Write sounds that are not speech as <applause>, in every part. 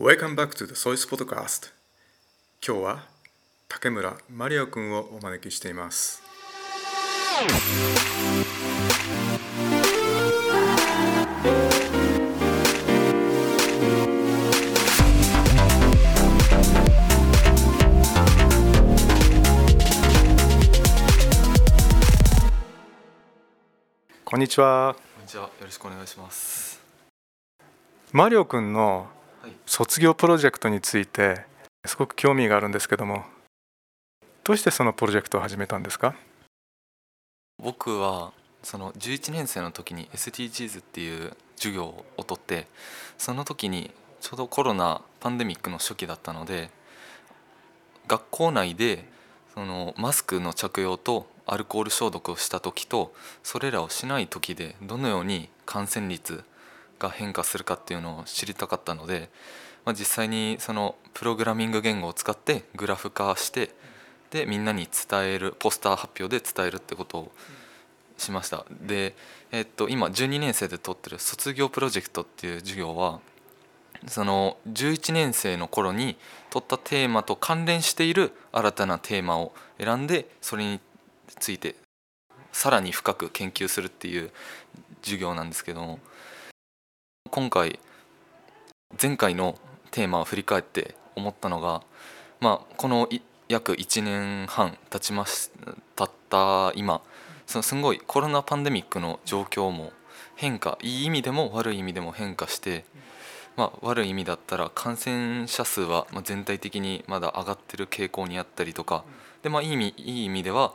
Welcome back to the Sois Podcast 今日は竹村マリオくんをお招きしていますこんにちはこんにちは。よろしくお願いします。マリオくんのはい卒業プロジェクトについてすごく興味があるんですけどもどうしてそのプロジェクトを始めたんですか？僕はその11年生の時に SDGs っていう授業を取ってその時にちょうどコロナパンデミックの初期だったので学校内でそのマスクの着用とアルコール消毒をした時とそれらをしない時でどのように感染率が変化するかっていうのを知りたかったので、まあ、実際にそのプログラミング言語を使ってグラフ化してでみんなに伝えるポスター発表で伝えるってことをしました。で、えっと、今12年生で取ってる卒業プロジェクトっていう授業はその11年生の頃に取ったテーマと関連している新たなテーマを選んでそれについてさらに深く研究するっていう授業なんですけども今回前回のテーマを振り返って思ったのが、まあ、この約1年半経ちまし経った今そのすごいコロナパンデミックの状況も変化いい意味でも悪い意味でも変化して、まあ、悪い意味だったら感染者数は全体的にまだ上がってる傾向にあったりとかで、まあ、いい意味いい意味では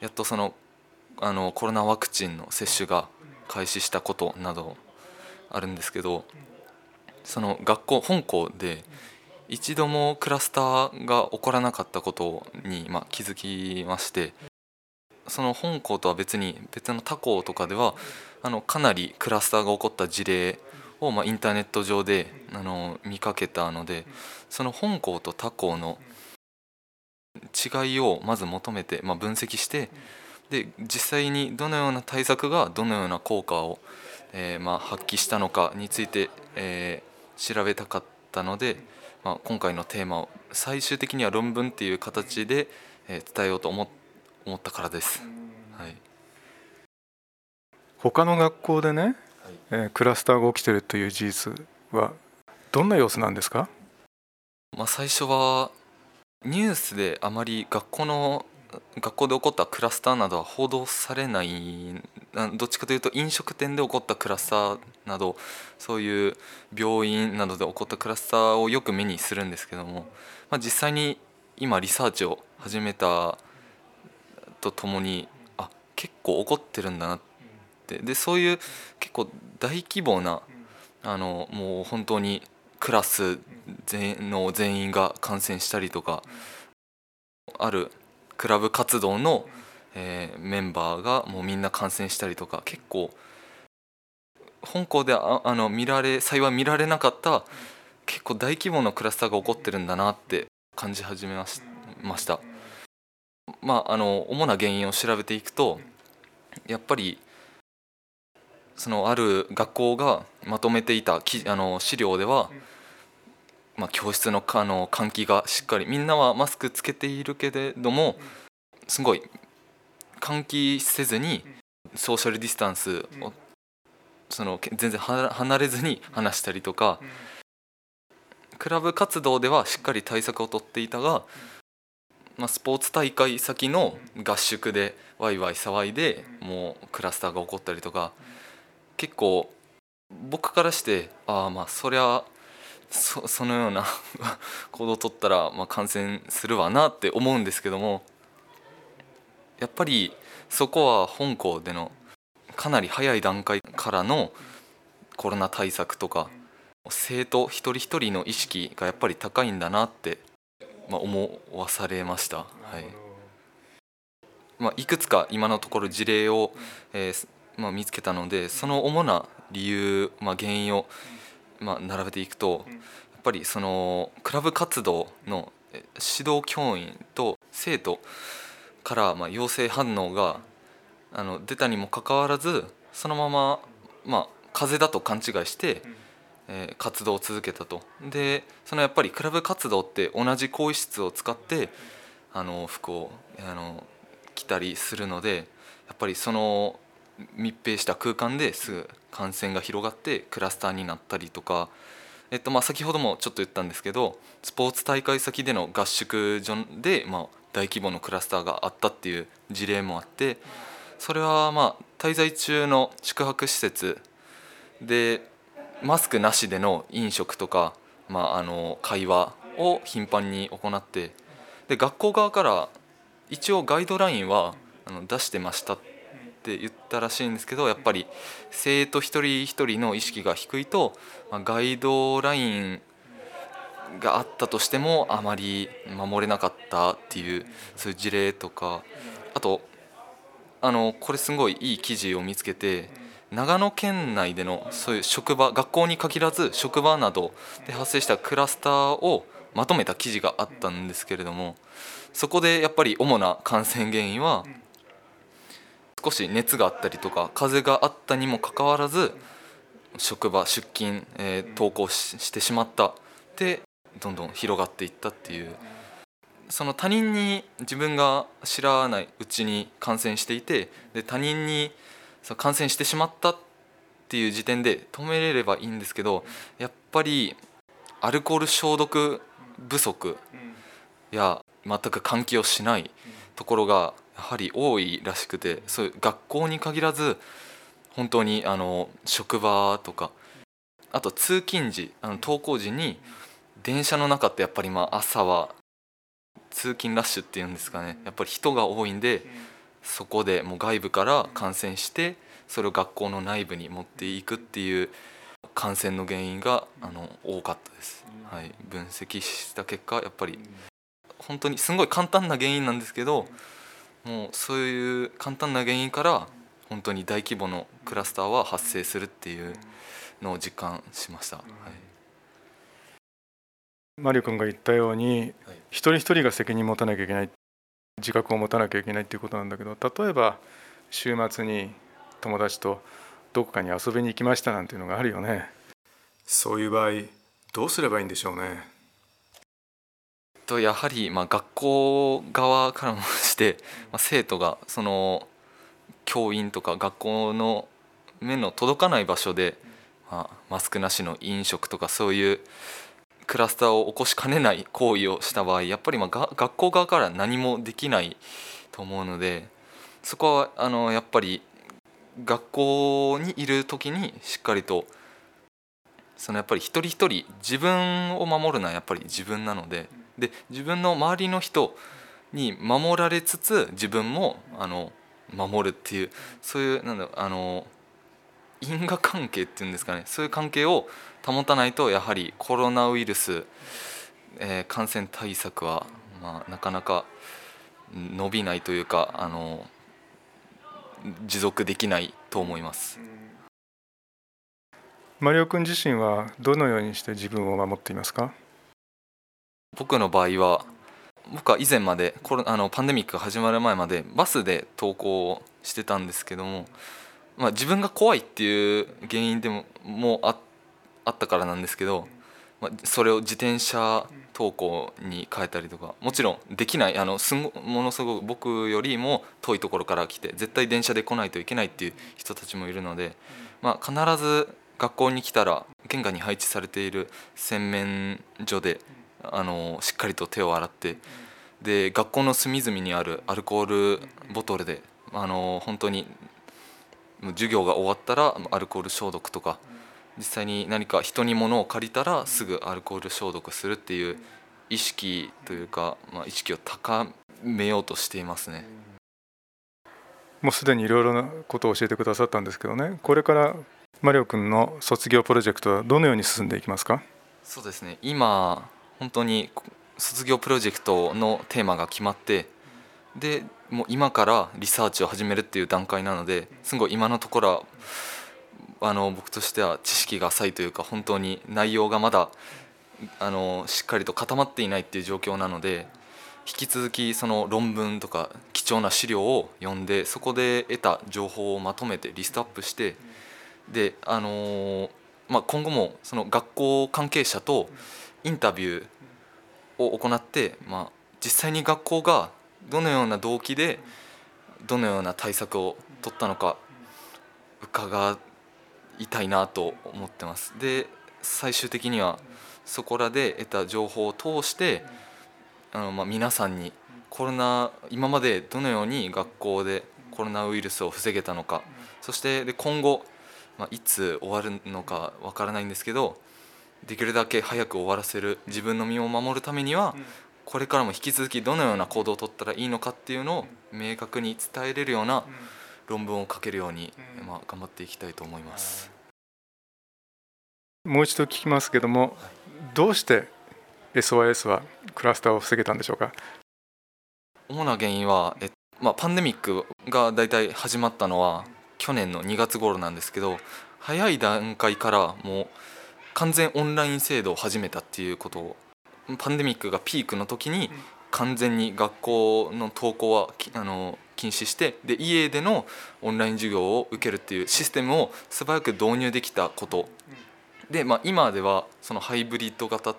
やっとそのあのコロナワクチンの接種が開始したことなどあるんですけどその学校本校で一度もクラスターが起こらなかったことに、ま、気づきましてその本校とは別に別の他校とかではあのかなりクラスターが起こった事例を、ま、インターネット上であの見かけたのでその本校と他校の違いをまず求めて、ま、分析してで実際にどのような対策がどのような効果を、えーまあ、発揮したのかについて、えー調べたかったので、まあ、今回のテーマを最終的には論文っていう形で、えー伝えようと思っ思ったからです。はい。他の学校でね、えークラスターが起きてるという事実はどんな様子なんですか？まあ、最初はニュースであまり学校の学校で起こったクラスターなどは報道されないどっちかというと飲食店で起こったクラスターなどそういう病院などで起こったクラスターをよく目にするんですけども、まあ、実際に今リサーチを始めたとともにあ結構起こってるんだなって。でそういう結構大規模なあのもう本当にクラス全の全員が感染したりとかあるクラブ活動の、えーメンバーがもうみんな感染したりとか結構本校でああの見られ幸い見られなかった結構大規模なクラスターが起こってるんだなって感じ始めました。まあ、あの主な原因を調べていくとやっぱりそのある学校がまとめていたきあの資料では、まあ、教室のあの換気がしっかりみんなはマスクつけているけれどもすごい換気せずにソーシャルディスタンスをその全然離れずに話したりとかクラブ活動ではしっかり対策をとっていたが、まあ、スポーツ大会先の合宿でワイワイ騒いでもうクラスターが起こったりとか結構僕からしてああまあそりゃそ <laughs> そのような <laughs> 行動を取ったらまあ感染するわなって思うんですけどもやっぱりそこは本校でのかなり早い段階からのコロナ対策とか生徒一人一人の意識がやっぱり高いんだなって、まあ、思わされました。はいまあ、いくつか今のところ事例を、えーまあ、見つけたのでその主な理由、まあ、原因を、まあ、並べていくとやっぱりそのクラブ活動のえ指導教員と生徒からまあ陽性反応があの出たにもかかわらずそのまま、まあ、風邪だと勘違いしてえー活動を続けたと。でそのやっぱりクラブ活動って同じ更衣室を使ってあの服をあの着たりするのでやっぱりその密閉した空間ですぐ感染が広がってクラスターになったりとか、えっとまあ、先ほどもちょっと言ったんですけどスポーツ大会先での合宿所で、まあ、大規模のクラスターがあったっていう事例もあってそれはまあ滞在中の宿泊施設でマスクなしでの飲食とか、まあ、あの会話を頻繁に行ってで学校側から一応ガイドラインはあの出してましたってって言ったらしいんですけどやっぱり生徒一人一人の意識が低いと、まあ、ガイドラインがあったとしてもあまり守れなかったっていうそういう事例とかあとあのこれすごいいい記事を見つけて長野県内でのそういう職場学校に限らず職場などで発生したクラスターをまとめた記事があったんですけれどもそこでやっぱり主な感染原因は少し熱があったりとか風があったにもかかわらず職場出勤、えー登校ししてしまった。でどんどん広がっていったっていう。その他人に自分が知らないうちに感染していてで他人にその感染してしまったっていう時点で止めれればいいんですけどやっぱりアルコール消毒不足や全く換気をしないところがやはり多いらしくてそういう学校に限らず本当にあの職場とかあと通勤時あの登校時に電車の中ってやっぱりまあ朝は通勤ラッシュっていうんですかねやっぱり人が多いんでそこでもう外部から感染してそれを学校の内部に持っていくっていう感染の原因があの多かったです、はい、分析した結果やっぱり本当にすごい簡単な原因なんですけどもうそういう簡単な原因から本当に大規模のクラスターは発生するっていうのを実感しました、はい、マリオ君が言ったように一人一人が責任持たなきゃいけない自覚を持たなきゃいけないっていうことなんだけど例えば週末に友達とどこかに遊びに行きましたなんていうのがあるよね。そういう場合どうすればいいんでしょうね。とやはりまあ学校側からもして、まあ、生徒がその教員とか学校の目の届かない場所で、まあ、マスクなしの飲食とかそういうクラスターを起こしかねない行為をした場合やっぱりまあが学校側から何もできないと思うのでそこはあのやっぱり学校にいる時にしっかりとそのやっぱり一人一人自分を守るのはやっぱり自分なのでで自分の周りの人に守られつつ自分もあの守るっていうそういうなんだあの因果関係っていうんですかねそういう関係を保たないとやはりコロナウイルス、えー感染対策は、まあ、なかなか伸びないというかあの持続できないと思います。マリオ君自身はどのようにして自分を守っていますか？僕の場合は僕は以前までコロあのパンデミックが始まる前までバスで登校をしてたんですけども、まあ、自分が怖いっていう原因でももうああったからなんですけど、まあ、それを自転車登校に変えたりとかもちろんできないあのすごものすごく僕よりも遠いところから来て絶対電車で来ないといけないっていう人たちもいるので、まあ、必ず学校に来たら玄関に配置されている洗面所であのしっかりと手を洗ってで学校の隅々にあるアルコールボトルであの本当にもう授業が終わったらアルコール消毒とか実際に何か人に物を借りたらすぐアルコール消毒するっていう意識というか、まあ、意識を高めようとしていますね。もうすでにいろいろなことを教えてくださったんですけどね。これからマリオ君の卒業プロジェクトはどのように進んでいきますか？そうですね。今本当に卒業プロジェクトのテーマが決まってでもう今からリサーチを始めるっていう段階なのですごい今のところはあの僕としては知識が浅いというか本当に内容がまだあのしっかりと固まっていないっていう状況なので引き続きその論文とか貴重な資料を読んでそこで得た情報をまとめてリストアップしてであのまあ、今後もその学校関係者とインタビューを行って、まあ、実際に学校がどのような動機でどのような対策を取ったのか伺いたいなと思ってます。で最終的にはそこらで得た情報を通してあの、まあ、皆さんにコロナ今までどのように学校でコロナウイルスを防げたのかそしてで今後、まあ、いつ終わるのかわからないんですけどできるだけ早く終わらせる自分の身を守るためにはこれからも引き続きどのような行動をとったらいいのかっていうのを明確に伝えれるような論文を書けるように、まあ、頑張っていきたいと思います。もう一度聞きますけども、どうして SOS はクラスターを防げたんでしょうか？主な原因は、えまあ、パンデミックが大体始まったのは去年の2月頃なんですけど早い段階からもう完全オンライン制度を始めたっていうことをパンデミックがピークの時に完全に学校の登校はあの禁止してで家でのオンライン授業を受けるっていうシステムを素早く導入できたこと。で、まあ、今ではそのハイブリッド型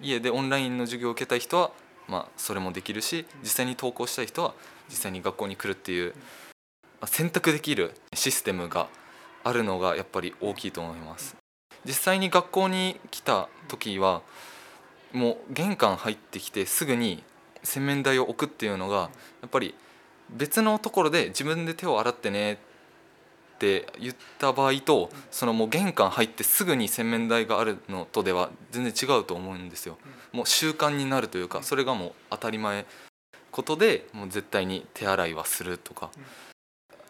家でオンラインの授業を受けたい人は、まあ、それもできるし実際に登校したい人は実際に学校に来るっていう選択できるシステムがあるのがやっぱり大きいと思います実際に学校に来た時はもう玄関入ってきてすぐに洗面台を置くっていうのがやっぱり別のところで自分で手を洗ってねって言った場合とそのもう玄関入ってすぐに洗面台があるのとでは全然違うと思うんですよ。もう習慣になるというかそれがもう当たり前ことでもう絶対に手洗いはするとか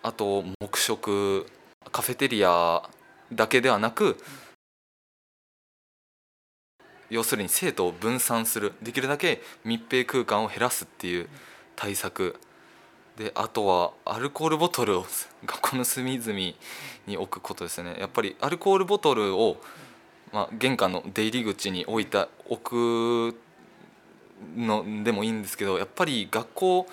あと黙食カフェテリアだけではなく要するに生徒を分散するできるだけ密閉空間を減らすっていう対策。であとはアルコールボトルを <laughs> 学校の隅々に置くことですね。やっぱりアルコールボトルを、まあ、玄関の出入り口に置いた置くのでもいいんですけどやっぱり学校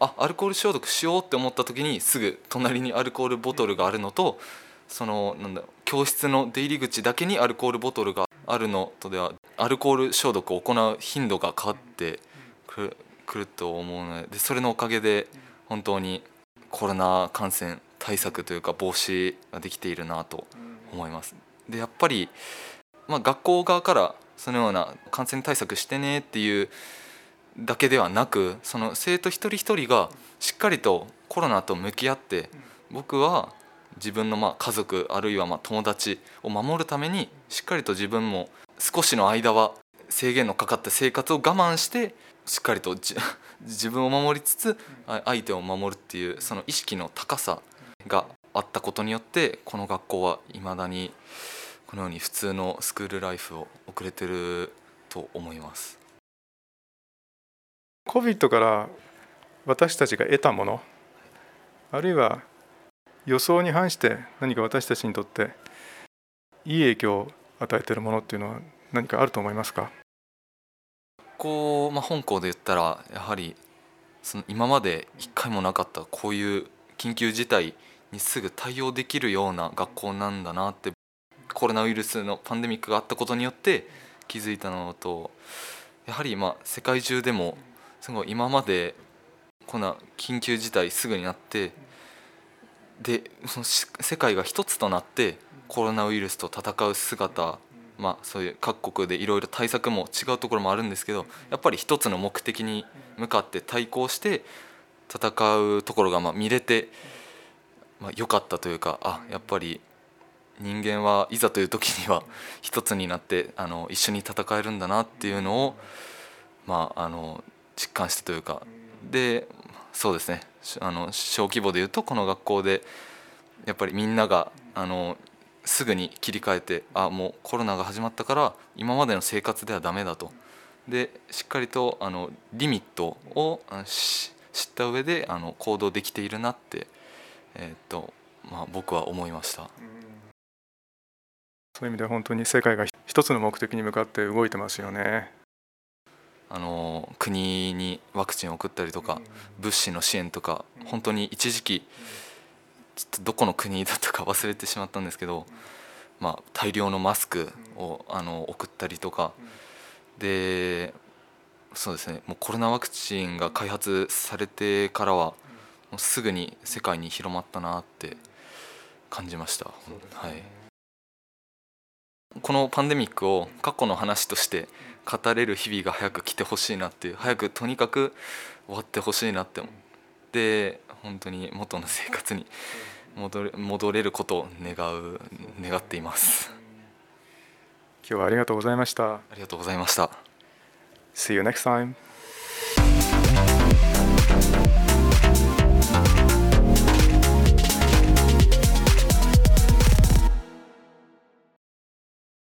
あアルコール消毒しようって思った時にすぐ隣にアルコールボトルがあるのとそのなんだ教室の出入り口だけにアルコールボトルがあるのとではアルコール消毒を行う頻度が変わってくると思うのでそれのおかげで本当にコロナ感染対策というか防止ができているなと思います。でやっぱり、まあ、学校側からそのような感染対策してねっていうだけではなくその生徒一人一人がしっかりとコロナと向き合って僕は自分のまあ家族あるいはまあ友達を守るためにしっかりと自分も少しの間は制限のかかった生活を我慢してしっかりと <laughs> 自分を守りつつ相手を守るっていうその意識の高さがあったことによってこの学校はいまだにこのように普通のスクールライフを送れてると思います。COVID から私たちが得たものあるいは予想に反して何か私たちにとっていい影響与えてるものっていうのは何かあると思いますか？校、まあ、本校で言ったらやはりその今まで一回もなかったこういう緊急事態にすぐ対応できるような学校なんだなってコロナウイルスのパンデミックがあったことによって気づいたのとやはりま世界中でもすごい今までこんな緊急事態すぐになってでその世界が一つとなってコロナウイルスと戦う姿まあ、そういう各国でいろいろ対策も違うところもあるんですけどやっぱり一つの目的に向かって対抗して戦うところがまあ見れて、まあ、良かったというかあやっぱり人間はいざという時には <laughs> 一つになってあの一緒に戦えるんだなっていうのを、まあ、あの実感したというかでそうですね。あの小規模でいうとこの学校でやっぱりみんながあのすぐに切り替えてあもうコロナが始まったから今までの生活ではダメだとでしっかりとあのリミットを知った上であの行動できているなって、えー、っとまあ、僕は思いました。そういう意味では本当に世界が一つの目的に向かって動いてますよね。あの国にワクチンを送ったりとか物資の支援とか本当に一時期ちょっとどこの国だったか忘れてしまったんですけどまあ、大量のマスクをあの送ったりとか。でそうですね。もうコロナワクチンが開発されてからはもうすぐに世界に広まったなって感じました、はい、このパンデミックを過去の話として語れる日々が早く来てほしいなっていう早くとにかく終わってほしいなってで本当に元の生活に戻れ戻れることを願う願っています。今日はありがとうございました。ありがとうございました。See you next time